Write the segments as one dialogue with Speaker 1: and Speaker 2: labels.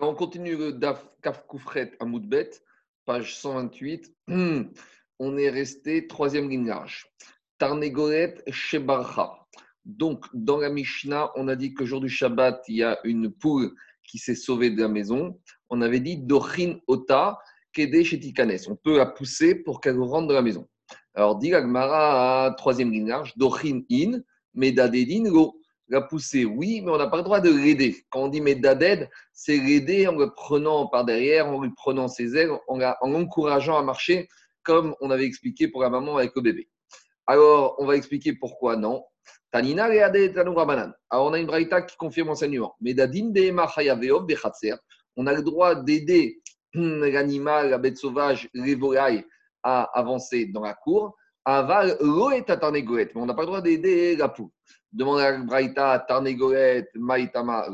Speaker 1: on continue le Daf Kaf Koufret à Moudbet, page 128. On est resté troisième ligne large. Tarnegoret Shebarcha. Donc, dans la Mishnah, on a dit que jour du Shabbat, il y a une poule qui s'est sauvée de la maison. On avait dit Dochin Ota Kede Shetikanes. On peut la pousser pour qu'elle rentre de la maison. Alors, dit Agmara troisième ligne large, Dochin In, Medadedin Lo la pousser, oui, mais on n'a pas le droit de l'aider. Quand on dit Medaded, c'est l'aider en le prenant par derrière, en lui prenant ses ailes, en, l'encourageant à marcher, comme on avait expliqué pour la maman avec le bébé. Alors, on va expliquer pourquoi non. Tanina Alors, on a une braïta qui confirme l'enseignement. Medadin On a le droit d'aider l'animal, la bête sauvage, les volailles à avancer dans la cour. Aval, mais on n'a pas le droit d'aider la poule. Demande à Braïta, Tarnegoet, Maïtama.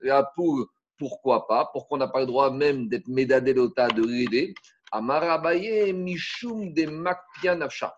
Speaker 1: La poule, pourquoi pas Pourquoi on n'a pas le droit même d'être médadelota, de l'aider Amarabaye, Mishum de Makpianafsha.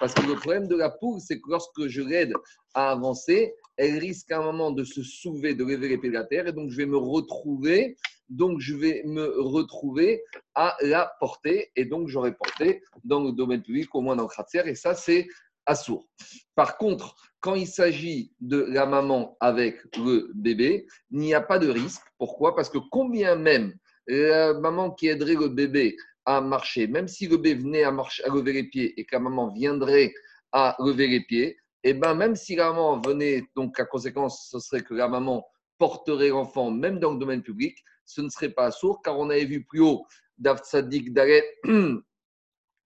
Speaker 1: Parce que le problème de la poule, c'est que lorsque je l'aide à avancer, elle risque à un moment de se soulever, de lever les pieds de la terre, et donc je vais me retrouver, donc je vais me retrouver à la porter, et donc j'aurai porté dans le domaine public, au moins dans le kratzer, et ça c'est assourd. Par contre, quand il s'agit de la maman avec le bébé, il n'y a pas de risque. Pourquoi? Parce que combien même la maman qui aiderait le bébé à marcher, même si le bébé venait à, marcher, à lever les pieds et que la maman viendrait à lever les pieds, et eh ben même si la maman venait, donc la conséquence, ce serait que la maman porterait l'enfant, même dans le domaine public, ce ne serait pas sourd, car on avait vu plus haut, Sadik Daret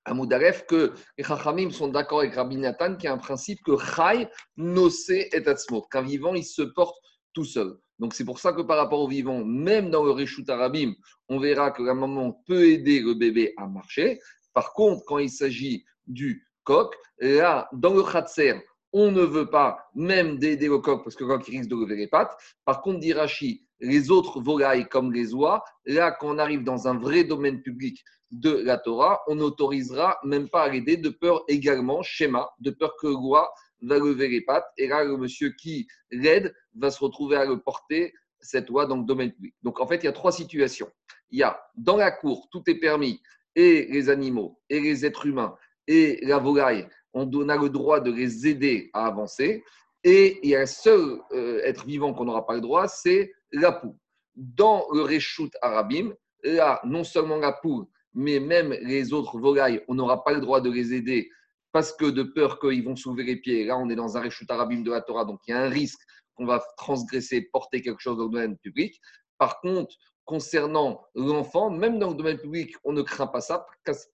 Speaker 1: à Moudaref que les sont d'accord avec Rabbi Nathan qui a un principe que Chai Nosé et Atzmo. Qu'un vivant, il se porte tout seul. Donc c'est pour ça que par rapport au vivant, même dans le Reshut Arabim, on verra que la maman peut aider le bébé à marcher. Par contre, quand il s'agit du coq, là, dans le Khatser, on ne veut pas même d'aider le coq parce que le coq risque de lever les pattes. Par contre, dit Rashi, les autres volailles comme les oies, là, quand on arrive dans un vrai domaine public de la Torah, on n'autorisera même pas à l'aider de peur également, schéma, de peur que l'oie va lever les pattes. Et là, le monsieur qui l'aide va se retrouver à le porter, cette oie, dans le domaine public. Donc, en fait, il y a trois situations. Il y a dans la cour, tout est permis, et les animaux, et les êtres humains, et la volaille, on a le droit de les aider à avancer. Et il y a un seul euh, être vivant qu'on n'aura pas le droit, c'est la poule. Dans le Réchout Arabim, là, non seulement la poule, mais même les autres volailles, on n'aura pas le droit de les aider parce que de peur qu'ils vont soulever les pieds. Là, on est dans un Réchout Arabim de la Torah, donc il y a un risque qu'on va transgresser, porter quelque chose dans le domaine public. Par contre, concernant l'enfant, même dans le domaine public, on ne craint pas ça,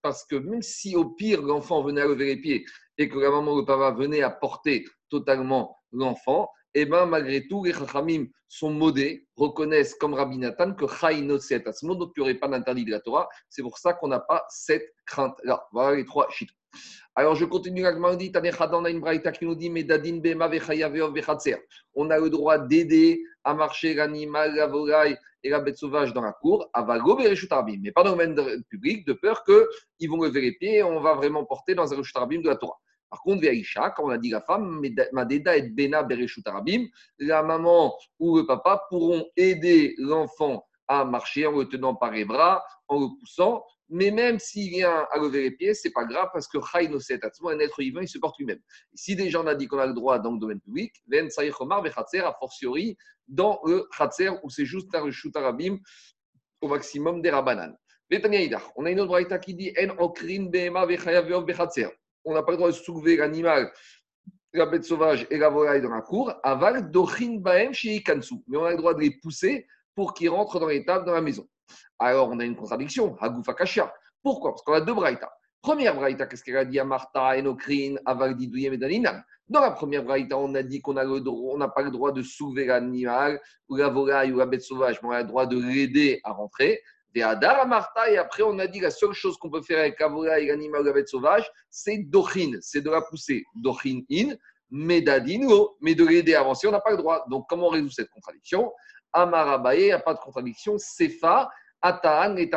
Speaker 1: parce que même si au pire l'enfant venait à lever les pieds et que la maman ou le papa venait à porter totalement l'enfant, et eh bien malgré tout, les chachamim sont modés, reconnaissent comme Rabbi Nathan que Chayno c'est à ce donc il n'y aurait pas d'interdit de la Torah. C'est pour ça qu'on n'a pas cette crainte-là. Voilà les trois chiffres. Alors je continue avec Mardi, on dit On a le droit d'aider à marcher l'animal, la volaille et la bête sauvage dans la cour, mais pas dans le domaine public, de peur qu'ils vont lever les pieds et on va vraiment porter dans un Reshutarbim de la Torah. Par contre, Veaïcha, quand on a dit la femme, Madeda et Bena Bereshutarabim, la maman ou le papa pourront aider l'enfant à marcher en le tenant par les bras, en le poussant. Mais même s'il vient à lever les pieds, c'est pas grave parce que un être vivant, il se porte lui-même. Si déjà on a dit qu'on a le droit dans le domaine public, Ven a fortiori dans le Khatser où c'est juste un Shutarabim au maximum des Rabanan. On a une autre braïta qui dit En okrin bema on n'a pas le droit de soulever l'animal, la bête sauvage et la volaille dans la cour, aval dochin baem kansu. Mais on a le droit de les pousser pour qu'ils rentrent dans les tables dans la maison. Alors on a une contradiction, Hagoufa Kashia. Pourquoi? Parce qu'on a deux braïtas. Première braïta, qu'est-ce qu'elle a dit à Martha, Enokrin, Aval Didouyem et Daninam Dans la première braïta, on a dit qu'on n'a pas le droit de soulever l'animal ou la volaille ou la bête sauvage, mais on a le droit de l'aider à rentrer. Et après, on a dit la seule chose qu'on peut faire avec la et l'animal ou la bête sauvage, c'est dochin, c'est de la pousser. Dochin in, medadino, mais de l'aider à avancer, on n'a pas le droit. Donc, comment on résout cette contradiction? Amarabaye, il n'y a pas de contradiction. Sefa, Ataan et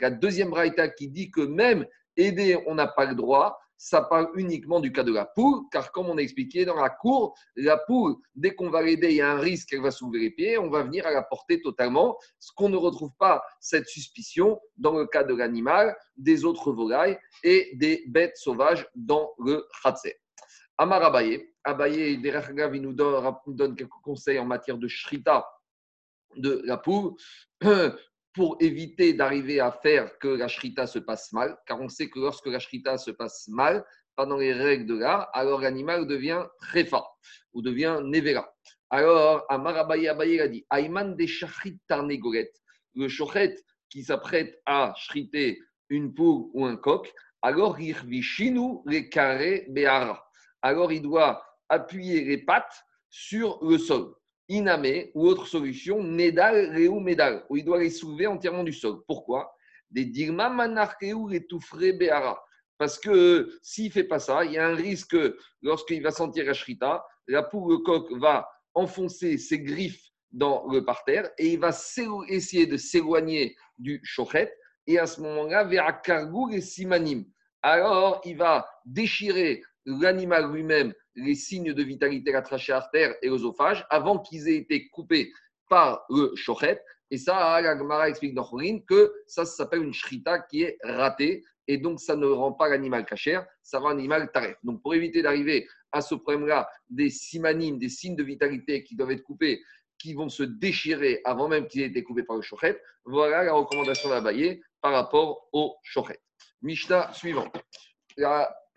Speaker 1: La deuxième braïta qui dit que même aider, on n'a pas le droit. Ça parle uniquement du cas de la poule, car comme on a expliqué dans la cour, la poule, dès qu'on va l'aider, il y a un risque qu'elle va s'ouvrir les pieds, on va venir à la porter totalement, ce qu'on ne retrouve pas cette suspicion dans le cas de l'animal, des autres volailles et des bêtes sauvages dans le khatser. Amar Abaye, Abaye, il nous donne quelques conseils en matière de shrita de la poule pour éviter d'arriver à faire que la shrita se passe mal, car on sait que lorsque la shrita se passe mal, pendant les règles de l'art, alors l'animal devient fort ou devient nevera. Alors, Amar Abaye, a dit Aïman de shachit tarnegolet, le shochet qui s'apprête à shriter une poule ou un coq, alors irvishinu les carrés béara. Alors il doit appuyer les pattes sur le sol. Iname ou autre solution, Nedal, Réou, Medal, où il doit les soulever entièrement du sol. Pourquoi? Des Dirma, Manarkeu, et Béara. Parce que s'il ne fait pas ça, il y a un risque, lorsqu'il va sentir la shrita, la poule, le coq va enfoncer ses griffes dans le parterre et il va essayer de s'éloigner du chochet. Et à ce moment-là, vers et Simanim. Alors, il va déchirer l'animal lui-même les signes de vitalité, la trachée artère et l'œsophage, avant qu'ils aient été coupés par le chochet. Et ça, la Gemara explique dans Khorin que ça, s'appelle une shrita qui est ratée. Et donc, ça ne rend pas l'animal cachère, ça rend l'animal taref. Donc, pour éviter d'arriver à ce problème-là, des simanimes, des signes de vitalité qui doivent être coupés, qui vont se déchirer avant même qu'ils aient été coupés par le chochet, voilà la recommandation d'Abaye par rapport au chochet. Mishnah suivant. La,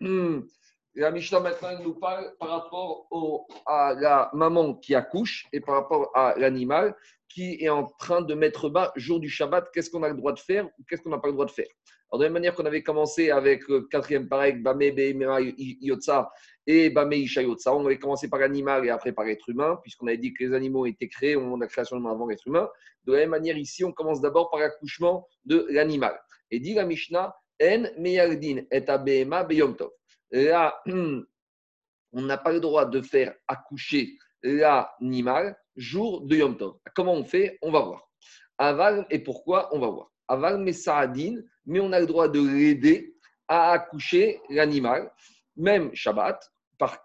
Speaker 1: la Mishnah maintenant nous parle par rapport à la maman qui accouche et par rapport à l'animal qui est en train de mettre bas jour du Shabbat. Qu'est-ce qu'on a le droit de faire ou qu'est-ce qu'on n'a pas le droit de faire? De la même manière qu'on avait commencé avec le quatrième pareil, Bame Yotza et Bame Isha Yotza, on avait commencé par l'animal et après par l'être humain, puisqu'on avait dit que les animaux étaient créés au moment de la création de avant l'être humain. De la même manière, ici, on commence d'abord par l'accouchement de l'animal. Et dit la Mishnah, En Meyardin et Abema Beyom Tov là, on n'a pas le droit de faire accoucher l'animal jour de Yom Tov. Comment on fait? On va voir. Aval, et pourquoi? On va voir. Aval Messaadin, mais on a le droit de l'aider à accoucher l'animal, même Shabbat. Par,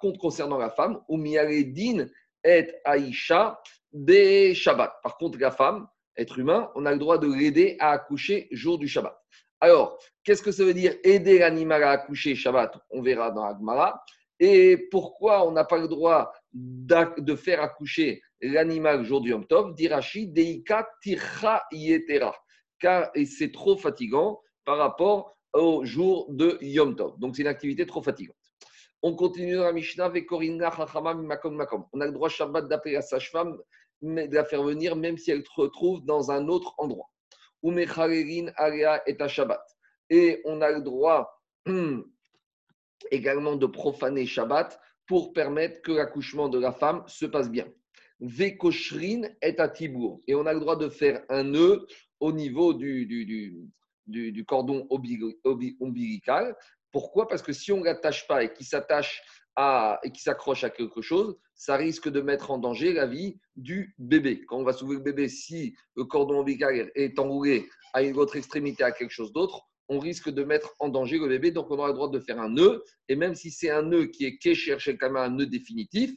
Speaker 1: contre, concernant la femme, Umialedin et Aïcha des Shabbat. Par contre, la femme, être humain, on a le droit de l'aider à accoucher jour du Shabbat. Alors, qu'est-ce que ça veut dire aider l'animal à accoucher Shabbat On verra dans Agmara. Et pourquoi on n'a pas le droit de faire accoucher l'animal jour du Yom Tov? Dirachi deika tircha yetera. Car c'est trop fatigant par rapport au jour de Yom Tov. Donc, c'est une activité trop fatigante. On continue dans la Mishnah avec Makom Makom. On a le droit Shabbat d'appeler la sage-femme, de la faire venir même si elle se retrouve dans un autre endroit et Shabbat. Et on a le droit également de profaner Shabbat pour permettre que l'accouchement de la femme se passe bien. Vekoshrin est à Tibour. Et on a le droit de faire un nœud au niveau du, du, du, cordon ombilical. Pourquoi? Parce que si on ne l'attache pas et qu'il s'attache et qui s'accroche à quelque chose, ça risque de mettre en danger la vie du bébé. Quand on va sauver le bébé, si le cordon ombilical est enroulé à une autre extrémité, à quelque chose d'autre, on risque de mettre en danger le bébé. Donc, on aura le droit de faire un nœud. Et même si c'est un nœud qui est kécher quand même un nœud définitif,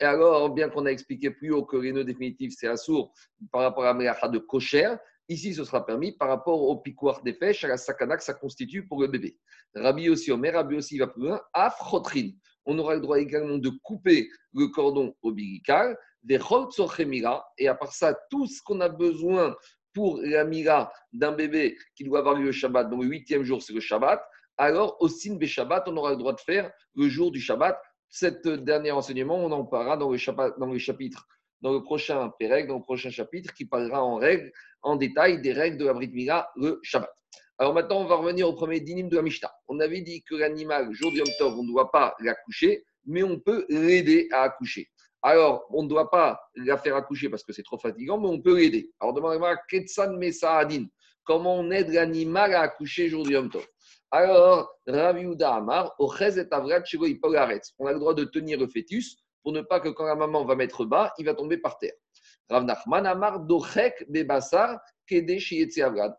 Speaker 1: et alors, bien qu'on a expliqué plus haut que les nœuds définitifs, c'est assourd par rapport à la de cocher, ici, ce sera permis par rapport au piquoir des fèches, à la sakana que ça constitue pour le bébé. Rabbi aussi, Omer, Rabbi aussi va plus loin, afrotrine on aura le droit également de couper le cordon ombilical, des et à part ça, tout ce qu'on a besoin pour la d'un bébé qui doit avoir lieu le Shabbat, donc le huitième jour, c'est le Shabbat, alors au des Shabbat, on aura le droit de faire le jour du Shabbat. Cet dernier enseignement, on en parlera dans le, chapitre, dans le prochain Pérec, dans le prochain chapitre, qui parlera en règle, en détail des règles de la Mila, le Shabbat. Alors maintenant, on va revenir au premier dinim de la Mishnah. On avait dit que l'animal, jour du Yom Tov, on ne doit pas l'accoucher, mais on peut l'aider à accoucher. Alors, on ne doit pas la faire accoucher parce que c'est trop fatigant, mais on peut l'aider. Alors, demandez-moi, Ketsan Mesaadin, comment on aide l'animal à accoucher jour du Yom Tov? Alors, Ravi Amar, On a le droit de tenir le fœtus pour ne pas que quand la maman va mettre bas, il va tomber par terre. Rav Nachman Amar, Dochek Bebasar, Kede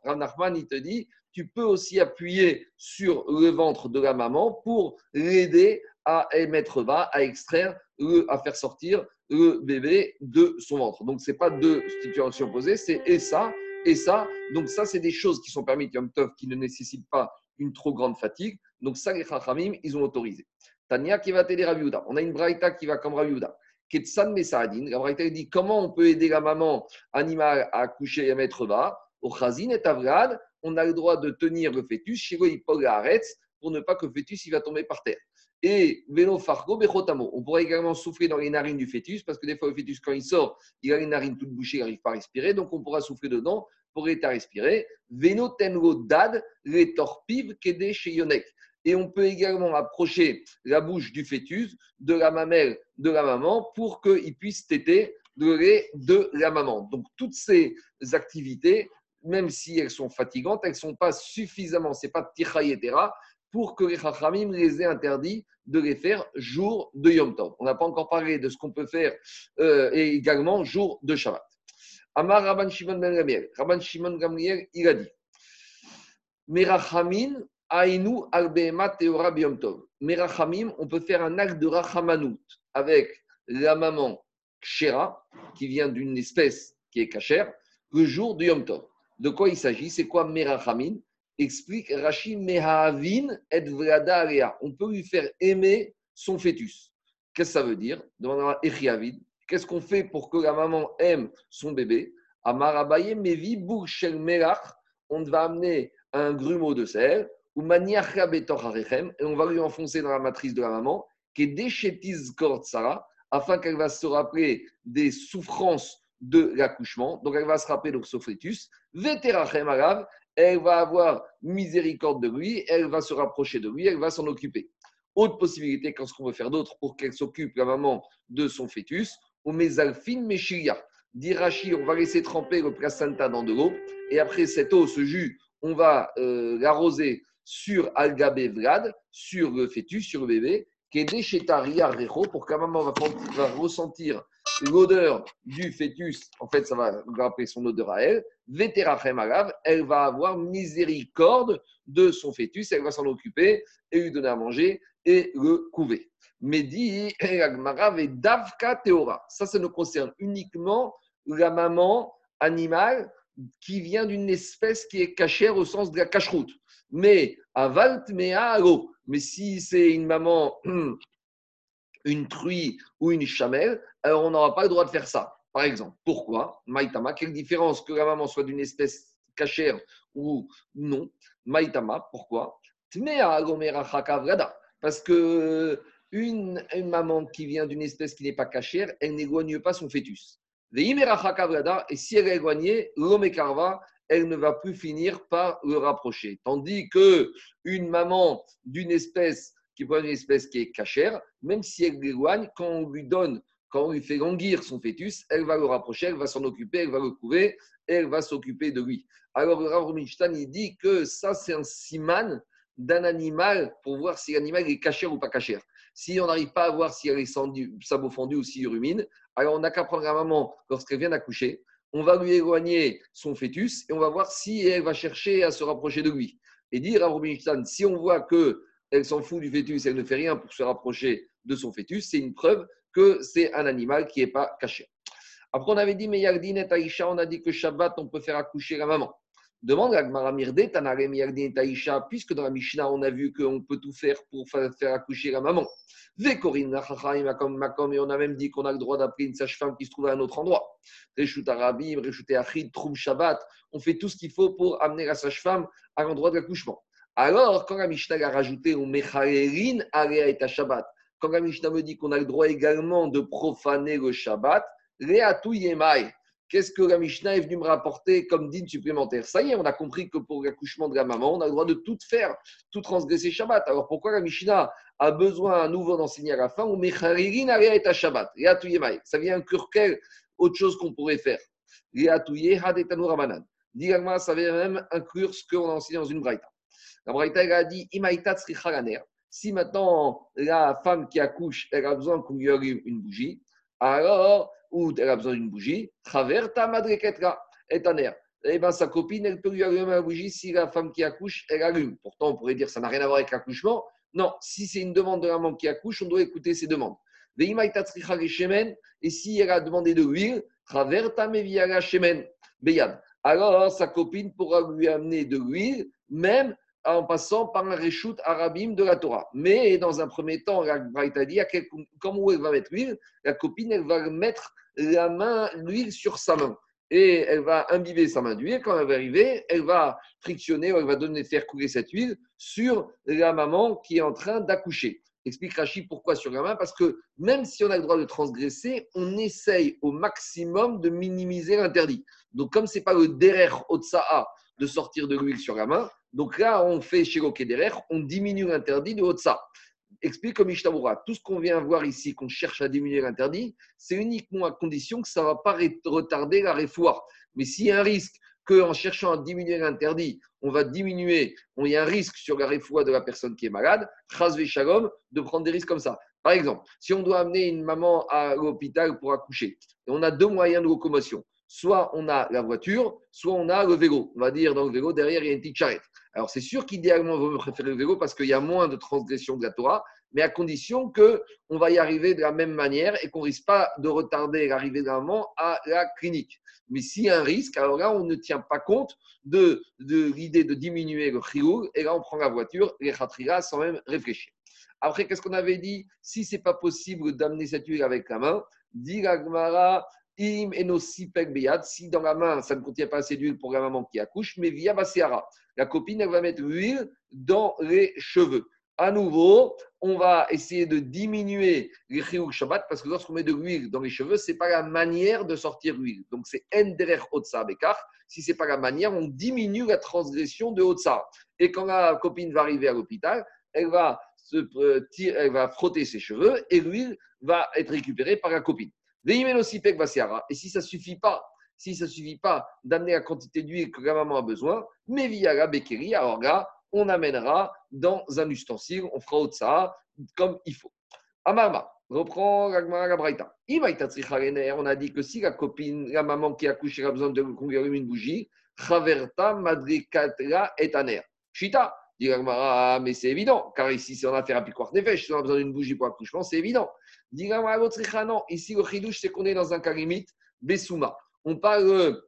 Speaker 1: Rav Nachman, il te dit, tu peux aussi appuyer sur le ventre de la maman pour l'aider à émettre bas, à extraire, à faire sortir le bébé de son ventre. Donc, ce n'est pas deux situations opposées, c'est et ça et ça. Donc, ça, c'est des choses qui sont permises Yom Tov, qui ne nécessitent pas une trop grande fatigue. Donc, ça, les Chachamim, ils ont autorisé. Tania qui va t'aider. On a une braïta qui va comme Rabiouda. Ketsan Mesaadin. La braïta dit comment on peut aider la maman animale à accoucher et à mettre bas. Au Chazin et Avrad, on a le droit de tenir le fœtus chez pour ne pas que le fœtus il va tomber par terre. Et vélo fargo bechotamo. On pourrait également souffler dans les narines du fœtus parce que des fois le fœtus quand il sort, il a les narines toutes bouchées, il n'arrive pas à respirer, donc on pourra souffler dedans pour aider à respirer. Vélo tengo dad les torpiv kede chez yonek. Et on peut également approcher la bouche du fœtus de la mamelle de la maman pour qu'il puisse téter le lait de la maman. Donc toutes ces activités, même si elles sont fatigantes, elles ne sont pas suffisamment, ce n'est pas tichayetera, pour que les Chachamim les aient interdits de les faire jour de Yom Tov. On n'a pas encore parlé de ce qu'on peut faire euh, et également jour de Shabbat. Amar Rabban Shimon ben Gamliel. Rabban Shimon Gamliel, il a dit Merachamin Ainu Albehema Teora Yom Tov. Merachamim, on peut faire un acte de Rachamanout avec la maman Kshera, qui vient d'une espèce qui est cachère, le jour de Yom Tov. De quoi il s'agit? C'est quoi Merachamim? Explique Rachid Mehavin et Vlada On peut lui faire aimer son fœtus. Qu'est-ce que ça veut dire? Qu'est-ce qu'on fait pour que la maman aime son bébé? Amarabaye Mevi Melach. On va amener un grumeau de sel ou et on va lui enfoncer dans la matrice de la maman, qui est Deshetis Sarah, afin qu'elle va se rappeler des souffrances de l'accouchement. Donc elle va se rappeler de son fœtus. Veterachem Arav, elle va avoir miséricorde de lui, elle va se rapprocher de lui, elle va s'en occuper. Autre possibilité, qu'est-ce qu'on veut faire d'autre pour qu'elle s'occupe, la maman, de son fœtus? Au mesalfin meshiria. Dirachi, on va laisser tremper le placenta dans de l'eau, et après cette eau, ce jus, on va euh, l'arroser sur Algabe Vlad, sur le fœtus, sur le bébé, qui est pour que la maman va, va ressentir l'odeur du fœtus, en fait, ça va rappeler son odeur à elle. Vétérachem Agav, elle va avoir miséricorde de son fœtus, elle va s'en occuper et lui donner à manger et le couver. Mais dit Agmarav et Davka Teora. Ça, ça ne concerne uniquement la maman animale qui vient d'une espèce qui est cachère au sens de la cacheroute. Mais Avalt Mea Mais si c'est une maman une truie ou une chamelle, alors on n'aura pas le droit de faire ça. Par exemple, pourquoi? Maïtama, quelle différence que la maman soit d'une espèce cachère ou non? Maïtama, pourquoi? Parce que une, maman qui vient d'une espèce qui n'est pas cachère, elle n'éloigne pas son fœtus. Et si elle est éloignée, elle ne va plus finir par le rapprocher. Tandis que une maman d'une espèce qui prend une espèce qui est cachère, même si elle l'éloigne, quand on lui donne, quand on lui fait languir son fœtus, elle va le rapprocher, elle va s'en occuper, elle va le couver, elle va s'occuper de lui. Alors, le Rav il dit que ça, c'est un siman d'un animal pour voir si l'animal est cachère ou pas cachère. Si on n'arrive pas à voir si elle est sabot fendu ou si rumine, alors on n'a qu'à prendre la maman lorsqu'elle vient d'accoucher, on va lui éloigner son fœtus et on va voir si elle va chercher à se rapprocher de lui. Et dire à Robin si on voit que elle s'en fout du fœtus, elle ne fait rien pour se rapprocher de son fœtus, c'est une preuve que c'est un animal qui n'est pas caché. Après, on avait dit, mais Yardin et Aïcha, on a dit que Shabbat, on peut faire accoucher la maman. Demande à Gmara Mirde, Tanarem Yardin et Aïcha, puisque dans la Mishnah, on a vu qu'on peut tout faire pour faire accoucher la maman. Vekorin, Makom, et on a même dit qu'on a le droit d'appeler une sage-femme qui se trouve à un autre endroit. Reshut Arabim, Reshut Achid, Troum Shabbat, on fait tout ce qu'il faut pour amener la sage-femme à l'endroit de l'accouchement. Alors, quand la Mishnah a rajouté au et Shabbat, quand la Mishnah me dit qu'on a le droit également de profaner le Shabbat, Reatu Yemai, qu'est-ce que la Mishnah est venue me rapporter comme dîne supplémentaire? Ça y est, on a compris que pour l'accouchement de la maman, on a le droit de tout faire, tout transgresser Shabbat. Alors pourquoi la Mishnah a besoin à nouveau d'enseigner à la fin? Ou Mechaerin et Shabbat. Yemai, ça vient inclure quelle autre chose qu'on pourrait faire. Reatu Yehad et. Digagma, ça vient même inclure ce qu'on a enseigné dans une braïta. La Braïta a dit Si maintenant la femme qui accouche, elle a besoin qu'on lui allume une bougie, alors, ou elle a besoin d'une bougie, et air. eh ben, sa copine, elle peut lui allumer la bougie si la femme qui accouche, elle allume. Pourtant, on pourrait dire que ça n'a rien à voir avec l'accouchement. Non, si c'est une demande de la maman qui accouche, on doit écouter ses demandes. Et si elle a demandé de l'huile, alors sa copine pourra lui amener de l'huile, même en passant par un reshoot arabim de la Torah. Mais dans un premier temps, la Braïta dit, comme où elle va mettre l'huile, la copine, elle va mettre la main, l'huile sur sa main. Et elle va imbiber sa main d'huile. Quand elle va arriver, elle va frictionner, elle va donner, faire couler cette huile sur la maman qui est en train d'accoucher. Explique Rachid pourquoi sur la main Parce que même si on a le droit de transgresser, on essaye au maximum de minimiser l'interdit. Donc, comme ce n'est pas le derer otsa'a de sortir de l'huile sur la main, donc là, on fait chez derer, on diminue l'interdit de otsa. Explique comme Ishtabura, tout ce qu'on vient voir ici, qu'on cherche à diminuer l'interdit, c'est uniquement à condition que ça ne va pas retarder la réfoire. Mais s'il y a un risque qu'en cherchant à diminuer l'interdit, on va diminuer, il y a un risque sur la réfoua de la personne qui est malade, shalom, de prendre des risques comme ça. Par exemple, si on doit amener une maman à l'hôpital pour accoucher, on a deux moyens de locomotion. Soit on a la voiture, soit on a le vélo. On va dire dans le vélo, derrière, il y a une petite charrette. Alors, c'est sûr qu'idéalement, on va préférer le vélo parce qu'il y a moins de transgression de la Torah, mais à condition qu'on va y arriver de la même manière et qu'on ne risque pas de retarder l'arrivée de la maman à la clinique. Mais s'il y a un risque, alors là, on ne tient pas compte de, l'idée de diminuer le chiour, et là, on prend la voiture, les khatriga, sans même réfléchir. Après, qu'est-ce qu'on avait dit? Si ce n'est pas possible d'amener cette huile avec la main, dit im si dans la main, ça ne contient pas assez d'huile pour la maman qui accouche, mais via baseara. La copine, elle va mettre l'huile dans les cheveux à nouveau, on va essayer de diminuer les chiouk Shabbat parce que lorsqu'on met de l'huile dans les cheveux, ce n'est pas la manière de sortir l'huile. Donc c'est Enderer Otsa Bekar. Si ce n'est pas la manière, on diminue la transgression de Otsa. Et quand la copine va arriver à l'hôpital, elle va, se, euh, elle va frotter ses cheveux et l'huile va être récupérée par la copine. Et si ça suffit pas, si ça suffit pas d'amener la quantité d'huile que la maman a besoin, mais via la béquerie, alors là, on amènera dans un ustensile, on fera autre ça comme il faut. Amarma, reprend la. On a dit que si la copine, la maman qui a couché a besoin de qu'on une bougie, Chaverta Madrikatra et. Chita, dit ah, mais c'est évident, car ici, en affaire à piquoir des fèches, si on a besoin d'une bougie pour accouchement, c'est évident. Dit non, ici, le chidouche, c'est qu'on est dans un cas limite, Bessouma. On parle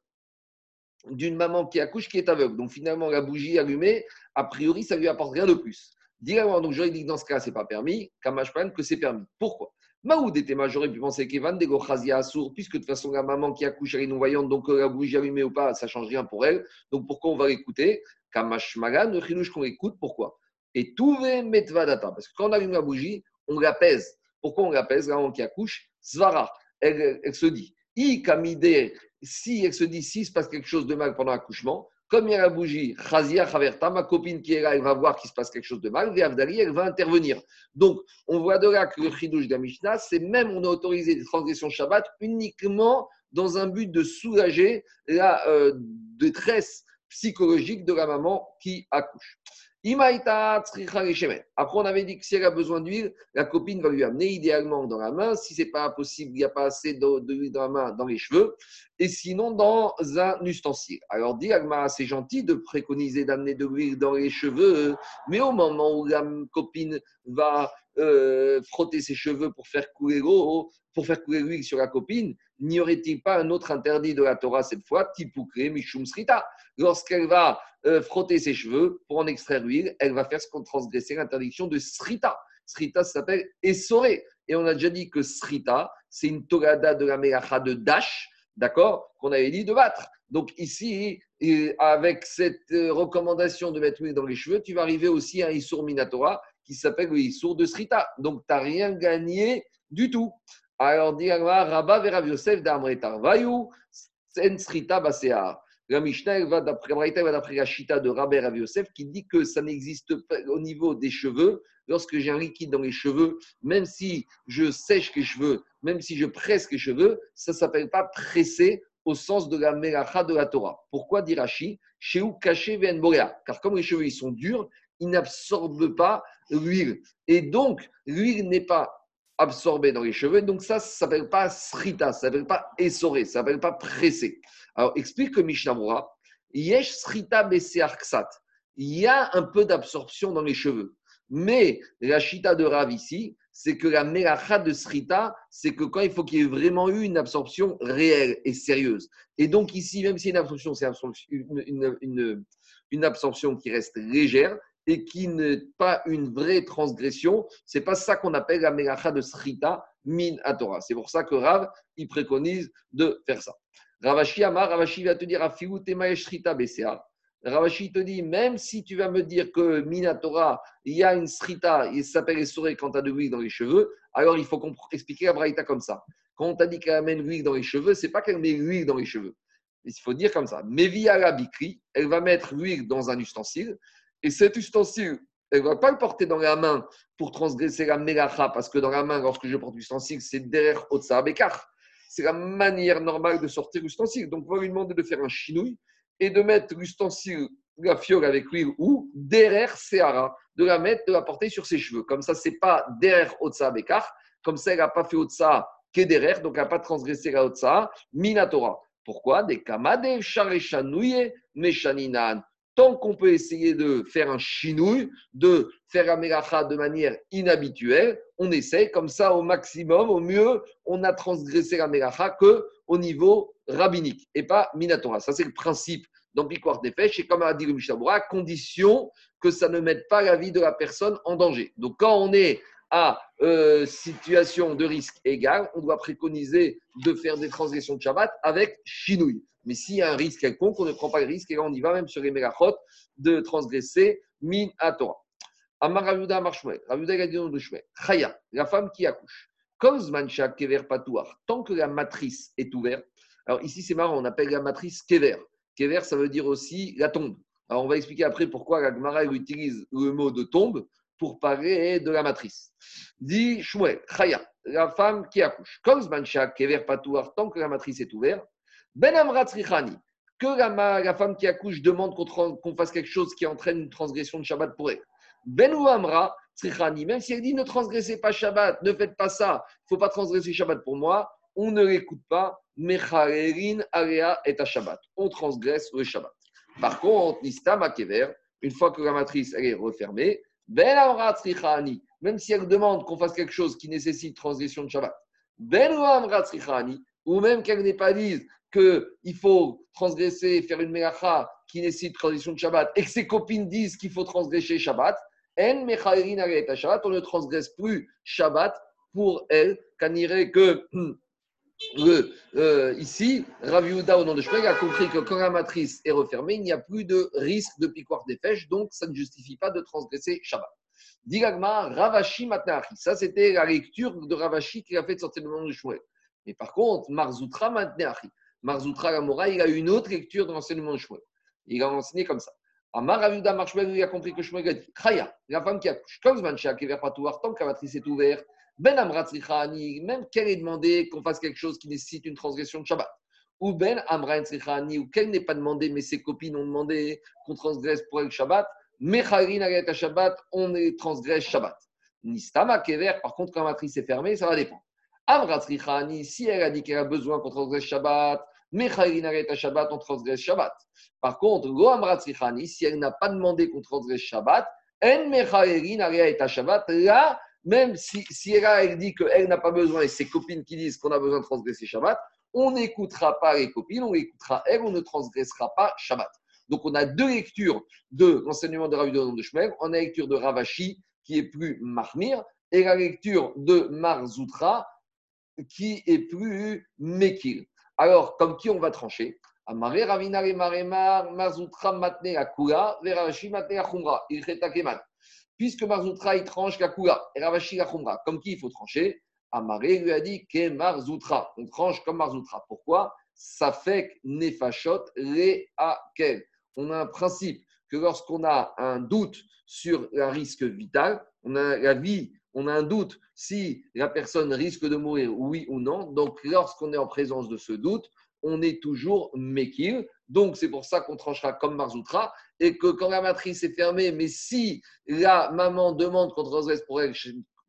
Speaker 1: d'une maman qui accouche qui est aveugle. Donc finalement, la bougie allumée, a priori, ça lui apporte rien de plus. Directement, donc j'aurais dit que dans ce cas, c'est pas permis. Kamashpan, que c'est permis. Pourquoi? Maoud était j'aurais pu penser qu'Evan des sourd, puisque de toute façon, la maman qui accouche, elle est non-voyante, donc euh, la bougie allumée ou pas, ça change rien pour elle. Donc pourquoi on va l'écouter? Kamashmagan, le chilouche qu'on écoute, pourquoi? Et tout metvadata, parce que quand on allume la bougie, on la pèse. Pourquoi on la pèse? Maman qui accouche, Svara, elle, se dit, I kamide si elle se dit, si se passe quelque chose de mal pendant l'accouchement, comme il y a la bougie, Khazia Khaverta, ma copine qui est là, elle va voir qu'il se passe quelque chose de mal, Véavdali, elle va intervenir. Donc, on voit de là que le chidouche de Mishnah, c'est même, on a autorisé des transgressions Shabbat uniquement dans un but de soulager la euh, détresse psychologique de la maman qui accouche. Après, on avait dit que si elle a besoin d'huile, la copine va lui amener idéalement dans la main. Si ce n'est pas possible, il n'y a pas assez d'huile dans la main, dans les cheveux. Et sinon, dans un ustensile. Alors, dit c'est gentil de préconiser d'amener de l'huile dans les cheveux, mais au moment où la copine va euh, frotter ses cheveux pour faire couler l'eau, pour faire couler l'huile sur la copine, n'y aurait-il pas un autre interdit de la Torah cette fois, tipukre mishum srita? Lorsqu'elle va euh, frotter ses cheveux pour en extraire l'huile, elle va faire ce qu'on transgressait l'interdiction de srita. Srita s'appelle essoré. Et on a déjà dit que srita, c'est une togada de la melacha de dash, d'accord, qu'on avait dit de battre. Donc ici, avec cette euh, recommandation de mettre l'huile dans les cheveux, tu vas arriver aussi à un Issour Minatora qui s'appelle le Issour de Srita. Donc tu n'as rien gagné du tout. Alors, dit Rabba Verav Yosef d'Amretar Vayu, Sen Srita Basear. La Mishnah va d'après la Shita de Rabbi Rav Yosef qui dit que ça n'existe pas au niveau des cheveux. Lorsque j'ai un liquide dans les cheveux, même si je sèche les cheveux, même si je presse les cheveux, ça ne s'appelle pas presser au sens de la melacha de la Torah. Pourquoi dit Rashi? Chez où caché Car comme les cheveux ils sont durs, ils n'absorbent pas l'huile. Et donc, l'huile n'est pas absorbée dans les cheveux. Donc ça, ça ne s'appelle pas srita, ça ne s'appelle pas essoré, ça ne s'appelle pas pressé. Alors, explique que Mishnah Yesh Srita Ksat. Il y a un peu d'absorption dans les cheveux. Mais la chita de Rav ici, c'est que la melacha de Srita, c'est que quand il faut qu'il y ait vraiment eu une absorption réelle et sérieuse. Et donc ici, même si une absorption, c'est une, une, une, absorption qui reste légère et qui n'est pas une vraie transgression, c'est pas ça qu'on appelle la melacha de Srita min Torah. C'est pour ça que Rav, il préconise de faire ça. Ravashi Amar, Ravashi va te dire, Afiou Srita BCA. Ravashi te dit, même si tu vas me dire que Minatora, il y a une srita, il s'appelle essoré quand tu as de l'huile dans les cheveux, alors il faut expliquer la braïta comme ça. Quand on t'a dit qu'elle amène l'huile dans les cheveux, c'est pas qu'elle met l'huile dans les cheveux. Il faut dire comme ça. Via la bikri, elle va mettre l'huile dans un ustensile, et cet ustensile, elle ne va pas le porter dans la main pour transgresser la melacha, parce que dans la main, lorsque je porte l'ustensile, c'est derrière Otsa Bekar. C'est la manière normale de sortir l'ustensile. Donc, on va lui demander de faire un chinouille et de mettre l'ustensile, la fiole avec l'huile ou derrière Seara, de la mettre, de la porter sur ses cheveux. Comme ça, c'est pas derrière Otsa Bekar. Comme ça, elle n'a pas fait Otsa qu'est derrière, donc elle n'a pas transgressé la Otsa, Minatora. Pourquoi? Des kamade, sharechanouye, meshaninan. Tant qu'on peut essayer de faire un chinouille, de faire la melacha de manière inhabituelle, on essaie comme ça au maximum, au mieux, on a transgressé la melacha que au niveau rabbinique et pas minatora. Ça, c'est le principe dans des Fèches. Et comme a dit le Mishabura, à condition que ça ne mette pas la vie de la personne en danger. Donc, quand on est à euh, situation de risque égal, on doit préconiser de faire des transgressions de Shabbat avec chinouille. Mais s'il y a un risque quelconque, on ne prend pas le risque et là, on y va même sur les mégachot de transgresser min à Torah. Amar Ravuda Marshmel, Ravuda Gadion de Chaya, la femme qui accouche. Kever Patouar, tant que la matrice est ouverte, alors ici, c'est marrant, on appelle la matrice Kever. Kever, ça veut dire aussi la tombe. Alors on va expliquer après pourquoi la Gemara utilise le mot de tombe pour parler de la matrice. Dit Shmuel, Chaya, la femme qui accouche. Kever Patouar, tant que la matrice est ouverte. Ben que la, la, femme qui accouche demande qu'on fasse quelque chose qui entraîne une transgression de Shabbat pour elle. Ben Amra, même si elle dit ne transgressez pas Shabbat, ne faites pas ça, il ne faut pas transgresser Shabbat pour moi, on ne l'écoute pas. Mecharerin Area et Shabbat. On transgresse le Shabbat. Par contre, Nistama Kever, une fois que la matrice est refermée, Ben même si elle demande qu'on fasse quelque chose qui nécessite transgression de Shabbat, Ben ou même qu'elle n'est pas dit qu'il faut transgresser, faire une melacha qui nécessite transgression de Shabbat, et que ses copines disent qu'il faut transgresser Shabbat, En Shabbat, on ne transgresse plus Shabbat pour elle, qu'on irait que euh, ici, Rav au nom de Shmuel, a compris que quand la matrice est refermée, il n'y a plus de risque de piquoire des fèches, donc ça ne justifie pas de transgresser Shabbat. Digagma, Ravashi Matnachi. Ça, c'était la lecture de Ravashi qui a fait sortir le nom de Shmuel. Mais par contre, Marzoutra Matnachi. Marzoutra Gamora, il a une autre lecture de l'enseignement de Shmuel. Il a enseigné comme ça. Amar Raviuda Marshmuel, il a compris que Shmuel a dit Chaya, la femme qui accouche, comme Zmancha, qui est vers tant que la matrice est ouverte, ben Amratzrichani, même qu'elle ait demandé qu'on fasse quelque chose qui nécessite une transgression de Shabbat. Ou Ben Amratzrichani, ou qu'elle n'ait pas demandé, mais ses copines ont demandé qu'on transgresse pour elle Shabbat. Mecharin Agat Shabbat, on transgresse Shabbat. Nistama Kever, par contre, quand la matrice est fermée, ça va dépendre. Amratzrichani, si elle a dit qu'elle a besoin qu'on transgresse Shabbat, Mecharin Agat Shabbat, on transgresse Shabbat. Par contre, Lo Amratzrichani, si elle n'a pas demandé qu'on transgresse Shabbat, En Mecharin Agat Shabbat, là, même si, si elle, dit qu'elle n'a pas besoin et ses copines qui disent qu'on a besoin de transgresser Shabbat, on n'écoutera pas les copines, on écoutera elle, on ne transgressera pas Shabbat. Donc on a deux lectures de l'enseignement de Rav de Shmer. On a la lecture de Ravashi qui est plus Mahmir et la lecture de Marzoutra qui est plus Mekil. Alors, comme qui on va trancher? Amare Ravinare Maremar, Marzoutra Matne Akula, Verashi Matne Achumra, Ilcheta Keman. Puisque Marzoutra, il tranche la Kula et Ravashi comme qui il faut trancher? Amaré lui a dit que Marzoutra. On tranche comme Marzoutra. Pourquoi? Ça fait nefashot quel On a un principe que lorsqu'on a un doute sur un risque vital, on a la vie, on a un doute si la personne risque de mourir, oui ou non. Donc, lorsqu'on est en présence de ce doute, on est toujours Mekil. Donc, c'est pour ça qu'on tranchera comme Marzoutra. Et que quand la matrice est fermée, mais si la maman demande qu'on transgresse pour elle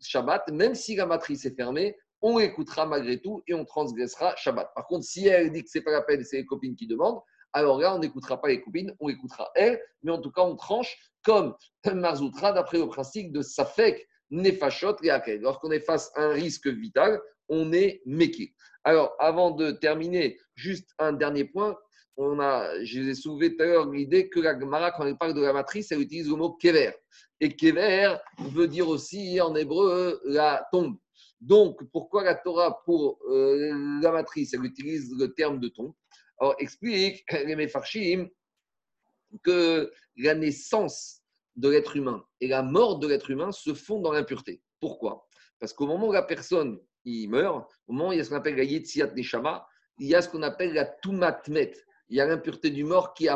Speaker 1: Shabbat, même si la matrice est fermée, on écoutera malgré tout et on transgressera Shabbat. Par contre, si elle dit que ce n'est pas la peine, c'est les copines qui demandent, alors là, on n'écoutera pas les copines, on écoutera elle, mais en tout cas, on tranche comme Marzoutra d'après le principe de Safek, Nefashot Lorsqu'on est face à un risque vital, on est méqué. Alors, avant de terminer, juste un dernier point. On a, je vous ai soulevé tout à l'heure l'idée que la Gemara, quand elle parle de la matrice, elle utilise le mot kever. Et kever veut dire aussi en hébreu la tombe. Donc, pourquoi la Torah, pour euh, la matrice, elle utilise le terme de tombe? Alors, explique les Mefarshim que la naissance de l'être humain et la mort de l'être humain se font dans l'impureté. Pourquoi? Parce qu'au moment où la personne il meurt, au moment où il y a ce qu'on appelle la Yetziat Neshama, il y a ce qu'on appelle la Tumatmet. Il y a l'impureté du mort qui,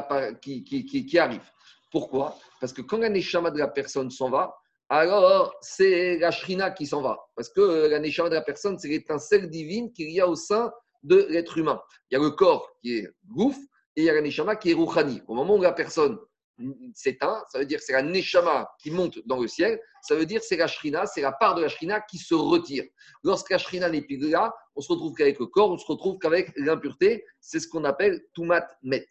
Speaker 1: qui, qui, qui, arrive. Pourquoi? Parce que quand la Neshama de la personne s'en va, alors c'est la Shrina qui s'en va. Parce que la Neshama de la personne, c'est l'étincelle divine qu'il y a au sein de l'être humain. Il y a le corps qui est Gouf et il y a la Neshama qui est Rouhani. Au moment où la personne s'éteint, ça veut dire c'est la Neshama qui monte dans le ciel, ça veut dire c'est la Shrina, c'est la part de la Shrina qui se retire. Lorsque la Shrina n'est plus là, on se retrouve qu'avec le corps, on se retrouve qu'avec l'impureté, c'est ce qu'on appelle Tumat Met.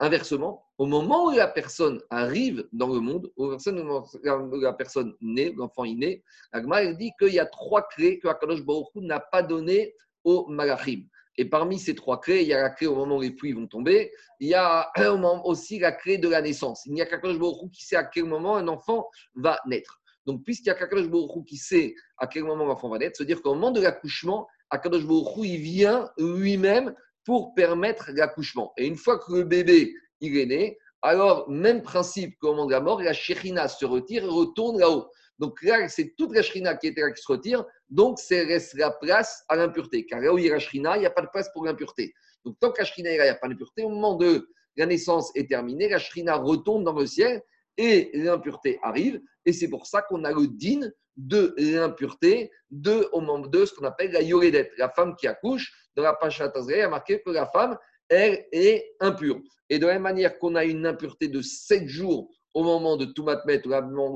Speaker 1: Inversement, au moment où la personne arrive dans le monde, où la personne naît, l'enfant est né, la dit qu'il y a trois clés que Akadosh Baruch n'a pas données aux Malachim. Et parmi ces trois clés, il y a la clé au moment où les pluies vont tomber, il y a aussi la clé de la naissance. Il n'y a qu'Akadosh Baruch qui sait à quel moment un enfant va naître. Donc, puisqu'il y a Baruch qui sait à quel moment l'enfant va naître, à dire qu'au moment de l'accouchement, Akadosh Baruch il vient lui-même pour permettre l'accouchement. Et une fois que le bébé il est né, alors même principe qu'au moment de la mort, la shérina se retire et retourne là-haut. Donc là, c'est toute la shrina qui était là qui se retire, donc c'est reste la place à l'impureté. Car là où il y a la shrina, il n'y a pas de place pour l'impureté. Donc tant que la shrina est là, il n'y a pas d'impureté. Au moment de la naissance est terminée, la shrina retourne dans le ciel et l'impureté arrive. Et c'est pour ça qu'on a le din de l'impureté de, au moment de ce qu'on appelle la yoredet, la femme qui accouche. Dans la il y a marqué que la femme, elle est impure. Et de la même manière qu'on a une impureté de 7 jours au moment de Toumatmet, ou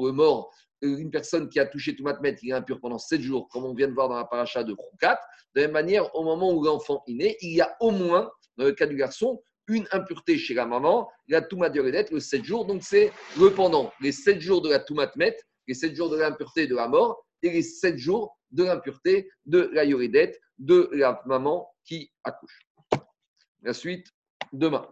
Speaker 1: le mort, une personne qui a touché Toumatmet, il est impur pendant 7 jours, comme on vient de voir dans la paracha de Kroukat. De la même manière, au moment où l'enfant est né, il y a au moins, dans le cas du garçon, une impureté chez la maman, la Toumat le 7 jours. Donc c'est le pendant, les 7 jours de la Toumatmet, les 7 jours de l'impureté de la mort et les 7 jours de l'impureté de la Yoredet, de la maman qui accouche. La suite, demain.